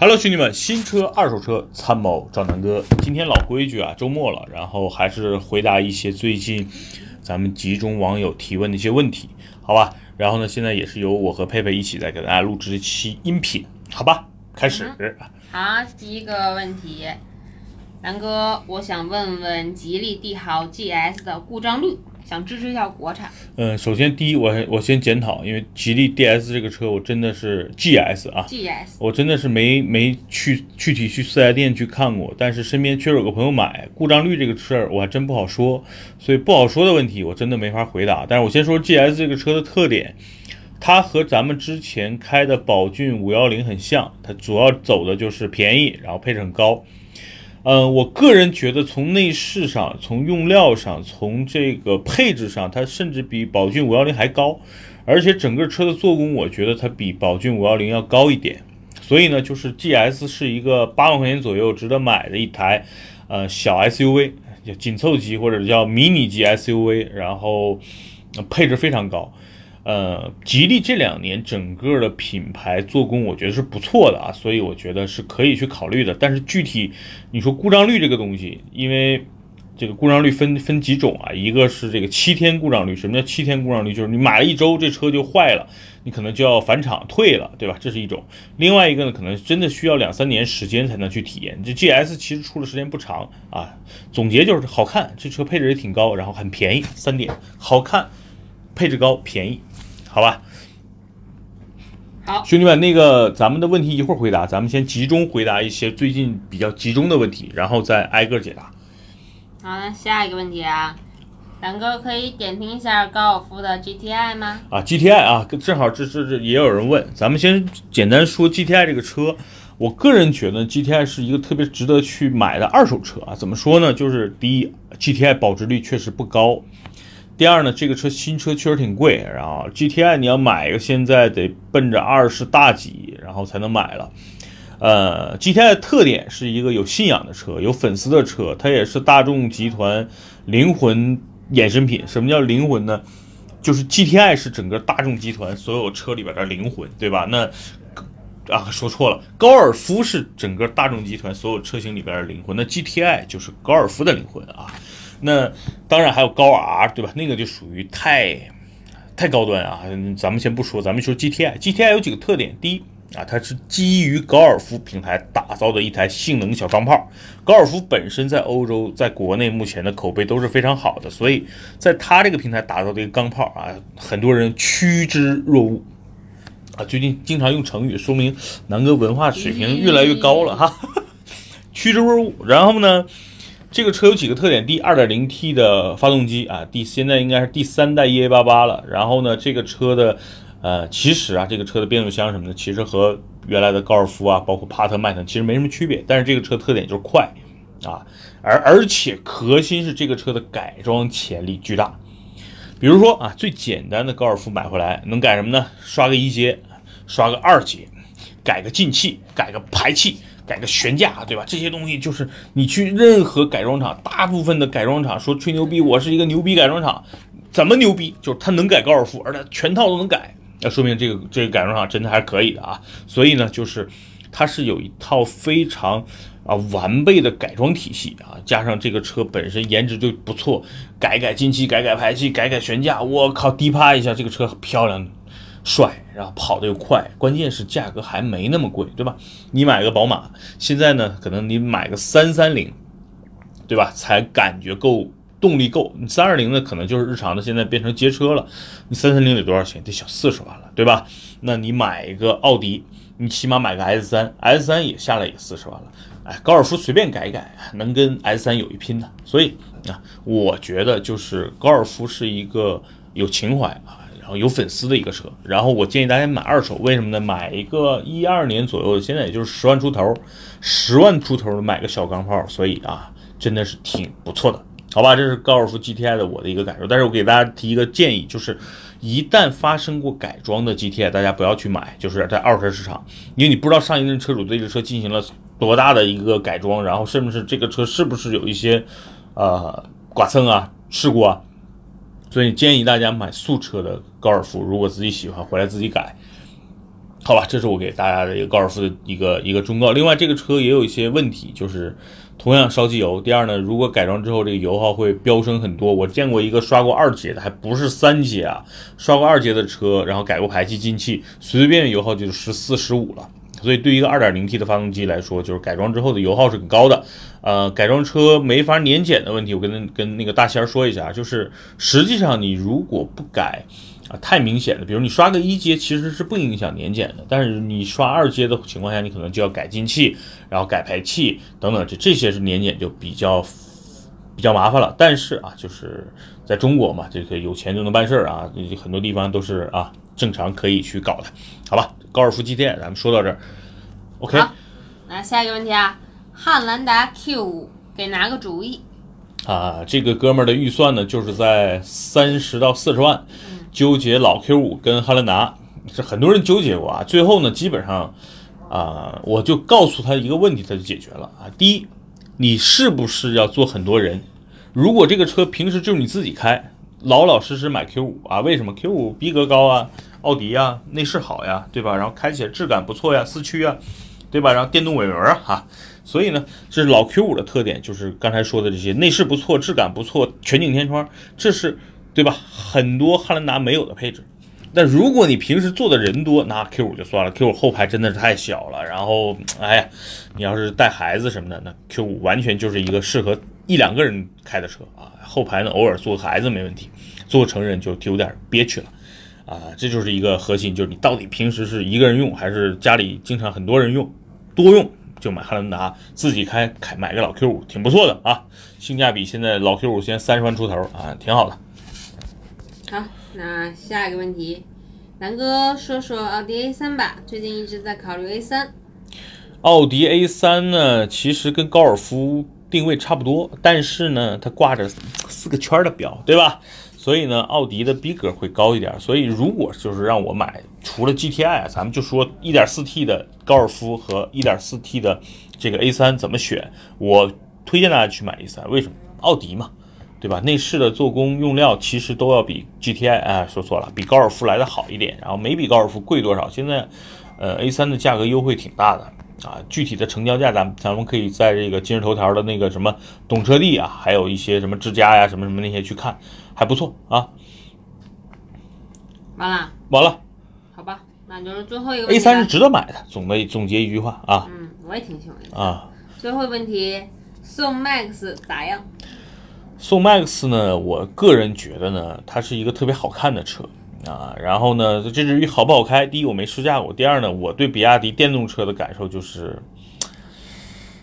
Hello，兄弟们，新车、二手车参谋找南哥。今天老规矩啊，周末了，然后还是回答一些最近咱们集中网友提问的一些问题，好吧？然后呢，现在也是由我和佩佩一起在给大家录制一期音频，好吧？开始。好，第一个问题，南哥，我想问问吉利帝豪 GS 的故障率。想支持一下国产。嗯，首先第一，我我先检讨，因为吉利 DS 这个车，我真的是 GS 啊，GS，我真的是没没去具体去四 S 店去看过，但是身边确实有个朋友买，故障率这个事儿我还真不好说，所以不好说的问题我真的没法回答。但是我先说 GS 这个车的特点，它和咱们之前开的宝骏五幺零很像，它主要走的就是便宜，然后配置很高。嗯，我个人觉得从内饰上、从用料上、从这个配置上，它甚至比宝骏五幺零还高，而且整个车的做工，我觉得它比宝骏五幺零要高一点。所以呢，就是 GS 是一个八万块钱左右值得买的一台，呃，小 SUV，紧凑级或者叫迷你级 SUV，然后配置非常高。呃，吉利这两年整个的品牌做工，我觉得是不错的啊，所以我觉得是可以去考虑的。但是具体你说故障率这个东西，因为这个故障率分分几种啊，一个是这个七天故障率，什么叫七天故障率？就是你买了一周这车就坏了，你可能就要返厂退了，对吧？这是一种。另外一个呢，可能真的需要两三年时间才能去体验。这 GS 其实出的时间不长啊。总结就是好看，这车配置也挺高，然后很便宜，三点：好看、配置高、便宜。好吧，好，兄弟们，那个咱们的问题一会儿回答，咱们先集中回答一些最近比较集中的问题，然后再挨个解答。好，那下一个问题啊，两哥可以点评一下高尔夫的 GTI 吗？啊，GTI 啊，正好这这这也有人问，咱们先简单说 GTI 这个车，我个人觉得 GTI 是一个特别值得去买的二手车啊。怎么说呢？就是第一，GTI 保值率确实不高。第二呢，这个车新车确实挺贵，然后 GTI 你要买一个，现在得奔着二十大几，然后才能买了。呃，GTI 的特点是一个有信仰的车，有粉丝的车，它也是大众集团灵魂衍生品。什么叫灵魂呢？就是 GTI 是整个大众集团所有车里边的灵魂，对吧？那啊，说错了，高尔夫是整个大众集团所有车型里边的灵魂，那 GTI 就是高尔夫的灵魂啊。那当然还有高 R，对吧？那个就属于太太高端啊。咱们先不说，咱们说 GTI，GTI 有几个特点。第一啊，它是基于高尔夫平台打造的一台性能小钢炮。高尔夫本身在欧洲、在国内目前的口碑都是非常好的，所以在它这个平台打造的一个钢炮啊，很多人趋之若鹜啊。最近经常用成语，说明南哥文化水平越来越高了哈。趋之若鹜，然后呢？这个车有几个特点：第一，2.0T 的发动机啊，第现在应该是第三代 EA88 了。然后呢，这个车的，呃，其实啊，这个车的变速箱什么的，其实和原来的高尔夫啊，包括帕特、迈腾其实没什么区别。但是这个车特点就是快啊，而而且核心是这个车的改装潜力巨大。比如说啊，最简单的高尔夫买回来能改什么呢？刷个一阶，刷个二阶，改个进气，改个排气。改个悬架，对吧？这些东西就是你去任何改装厂，大部分的改装厂说吹牛逼，我是一个牛逼改装厂，怎么牛逼？就是他能改高尔夫，而且全套都能改，那说明这个这个改装厂真的还是可以的啊。所以呢，就是它是有一套非常啊完备的改装体系啊，加上这个车本身颜值就不错，改改进气，改改排气，改改悬架，我靠，低趴一下，这个车漂亮。帅，然后跑得又快，关键是价格还没那么贵，对吧？你买个宝马，现在呢，可能你买个三三零，对吧？才感觉够动力够。你三二零呢，可能就是日常的，现在变成街车了。你三三零得多少钱？得小四十万了，对吧？那你买一个奥迪，你起码买个 S 三，S 三也下来也四十万了。哎，高尔夫随便改一改，能跟 S 三有一拼的。所以啊，我觉得就是高尔夫是一个有情怀啊。有粉丝的一个车，然后我建议大家买二手，为什么呢？买一个一二年左右的，现在也就是十万出头，十万出头买个小钢炮，所以啊，真的是挺不错的，好吧？这是高尔夫 GTI 的我的一个感受，但是我给大家提一个建议，就是一旦发生过改装的 GTI，大家不要去买，就是在二手车市场，因为你不知道上一任车主对这车进行了多大的一个改装，然后甚至是这个车是不是有一些呃剐蹭啊、事故啊。所以建议大家买素车的高尔夫，如果自己喜欢，回来自己改。好吧，这是我给大家的一个高尔夫的一个一个忠告。另外，这个车也有一些问题，就是同样烧机油。第二呢，如果改装之后，这个油耗会飙升很多。我见过一个刷过二阶的，还不是三阶啊，刷过二阶的车，然后改过排气进气，随随便便油耗就是十四十五了。所以对于一个 2.0T 的发动机来说，就是改装之后的油耗是很高的。呃，改装车没法年检的问题，我跟跟那个大仙儿说一下，就是实际上你如果不改啊，太明显的，比如你刷个一阶其实是不影响年检的，但是你刷二阶的情况下，你可能就要改进气，然后改排气等等，这这些是年检就比较比较麻烦了。但是啊，就是在中国嘛，这个有钱就能办事儿啊，很多地方都是啊正常可以去搞的，好吧？高尔夫 GTI，咱们说到这儿，OK。好，那下一个问题啊，汉兰达 Q 五给拿个主意。啊，这个哥们儿的预算呢，就是在三十到四十万，纠结老 Q 五跟汉兰达，是很多人纠结过啊。最后呢，基本上啊，我就告诉他一个问题，他就解决了啊。第一，你是不是要做很多人？如果这个车平时就是你自己开，老老实实买 Q 五啊？为什么 Q 五逼格高啊？奥迪呀，内饰好呀，对吧？然后开起来质感不错呀，四驱啊，对吧？然后电动尾门啊，哈。所以呢，这是老 Q 五的特点，就是刚才说的这些，内饰不错，质感不错，全景天窗，这是对吧？很多汉兰达没有的配置。但如果你平时坐的人多，那 Q 五就算了，Q 五后排真的是太小了。然后，哎呀，你要是带孩子什么的，那 Q 五完全就是一个适合一两个人开的车啊。后排呢，偶尔坐个孩子没问题，坐成人就有点憋屈了啊。这就是一个核心，就是你到底平时是一个人用，还是家里经常很多人用，多用。就买汉兰达，自己开开买个老 Q 五，挺不错的啊，性价比现在老 Q 五现在三十万出头啊，挺好的。好，那下一个问题，南哥说说奥迪 A 三吧，最近一直在考虑 A 三。奥迪 A 三呢，其实跟高尔夫定位差不多，但是呢，它挂着四个圈的表，对吧？所以呢，奥迪的逼格会高一点。所以如果就是让我买，除了 GTI，咱们就说 1.4T 的高尔夫和 1.4T 的这个 A3 怎么选？我推荐大家去买 A3，为什么？奥迪嘛，对吧？内饰的做工用料其实都要比 GTI，哎，说错了，比高尔夫来的好一点，然后没比高尔夫贵多少。现在，呃，A3 的价格优惠挺大的。啊，具体的成交价，咱咱们可以在这个今日头条的那个什么懂车帝啊，还有一些什么之家呀，什么什么那些去看，还不错啊。完了，完了，好吧，那就是最后一个。A 三是值得买的，总的总结一句话啊。嗯，我也挺喜欢的啊。最后问题，宋 MAX 咋样？宋 MAX 呢，我个人觉得呢，它是一个特别好看的车。啊，然后呢，这至于好不好开，第一我没试驾过，第二呢，我对比亚迪电动车的感受就是，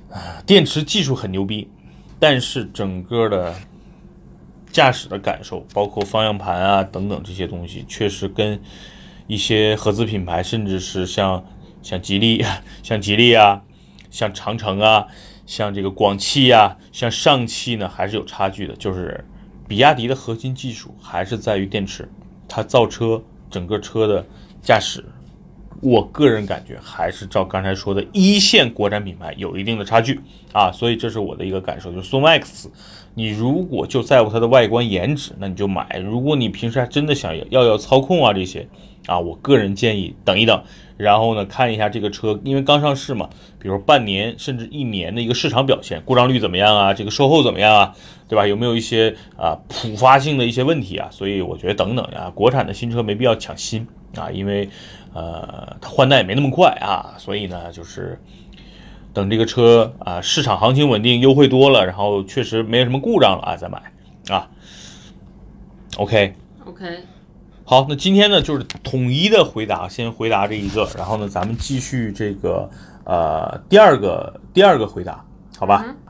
啊，电池技术很牛逼，但是整个的驾驶的感受，包括方向盘啊等等这些东西，确实跟一些合资品牌，甚至是像像吉利、像吉利啊、像长城啊、像这个广汽呀、像上汽呢，还是有差距的。就是比亚迪的核心技术还是在于电池。它造车整个车的驾驶，我个人感觉还是照刚才说的一线国产品牌有一定的差距啊，所以这是我的一个感受。就是宋 X，你如果就在乎它的外观颜值，那你就买；如果你平时还真的想要要操控啊这些啊，我个人建议等一等，然后呢看一下这个车，因为刚上市嘛，比如半年甚至一年的一个市场表现，故障率怎么样啊？这个售后怎么样啊？对吧？有没有一些啊普发性的一些问题啊？所以我觉得等等呀，国产的新车没必要抢新啊，因为呃它换代也没那么快啊，所以呢就是等这个车啊市场行情稳定，优惠多了，然后确实没什么故障了啊再买啊。OK OK，好，那今天呢就是统一的回答，先回答这一个，然后呢咱们继续这个呃第二个第二个回答，好吧？